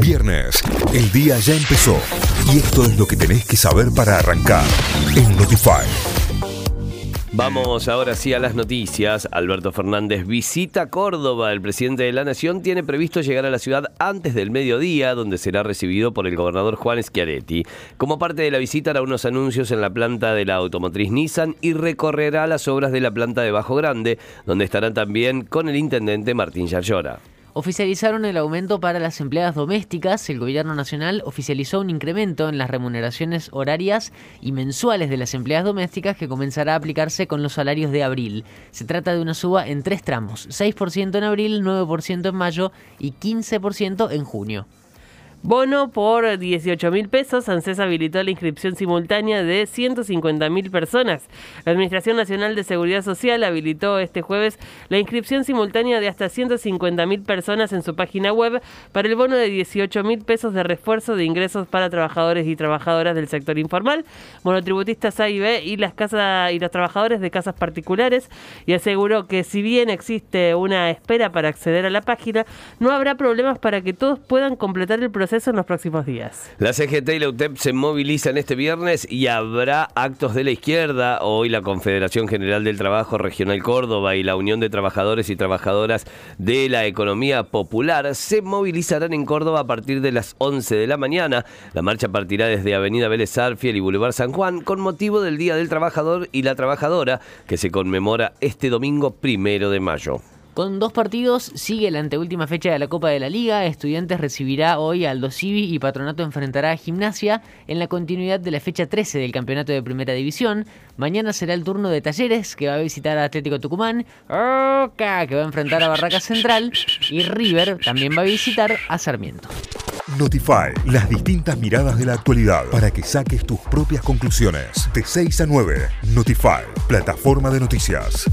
Viernes, el día ya empezó y esto es lo que tenés que saber para arrancar en Notify. Vamos ahora sí a las noticias. Alberto Fernández visita Córdoba. El presidente de la Nación tiene previsto llegar a la ciudad antes del mediodía, donde será recibido por el gobernador Juan Schiaretti. Como parte de la visita hará unos anuncios en la planta de la automotriz Nissan y recorrerá las obras de la planta de Bajo Grande, donde estará también con el intendente Martín Yarlora oficializaron el aumento para las empleadas domésticas. El gobierno nacional oficializó un incremento en las remuneraciones horarias y mensuales de las empleadas domésticas que comenzará a aplicarse con los salarios de abril. Se trata de una suba en tres tramos, 6% en abril, 9% en mayo y 15% en junio. Bono por 18 mil pesos. ANSES habilitó la inscripción simultánea de 150 mil personas. La Administración Nacional de Seguridad Social habilitó este jueves la inscripción simultánea de hasta 150 mil personas en su página web para el bono de 18 mil pesos de refuerzo de ingresos para trabajadores y trabajadoras del sector informal, monotributistas A y B y las casas y los trabajadores de casas particulares. Y aseguró que si bien existe una espera para acceder a la página, no habrá problemas para que todos puedan completar el proceso en los próximos días. La CGT y la UTEP se movilizan este viernes y habrá actos de la izquierda. Hoy la Confederación General del Trabajo Regional Córdoba y la Unión de Trabajadores y Trabajadoras de la Economía Popular se movilizarán en Córdoba a partir de las 11 de la mañana. La marcha partirá desde Avenida Vélez Arfiel y Boulevard San Juan con motivo del Día del Trabajador y la Trabajadora que se conmemora este domingo primero de mayo. Con dos partidos sigue la anteúltima fecha de la Copa de la Liga. Estudiantes recibirá hoy a Aldo Civi y Patronato enfrentará a Gimnasia en la continuidad de la fecha 13 del Campeonato de Primera División. Mañana será el turno de Talleres, que va a visitar a Atlético Tucumán, Oca, que va a enfrentar a Barraca Central, y River también va a visitar a Sarmiento. Notify, las distintas miradas de la actualidad para que saques tus propias conclusiones. De 6 a 9, Notify, plataforma de noticias.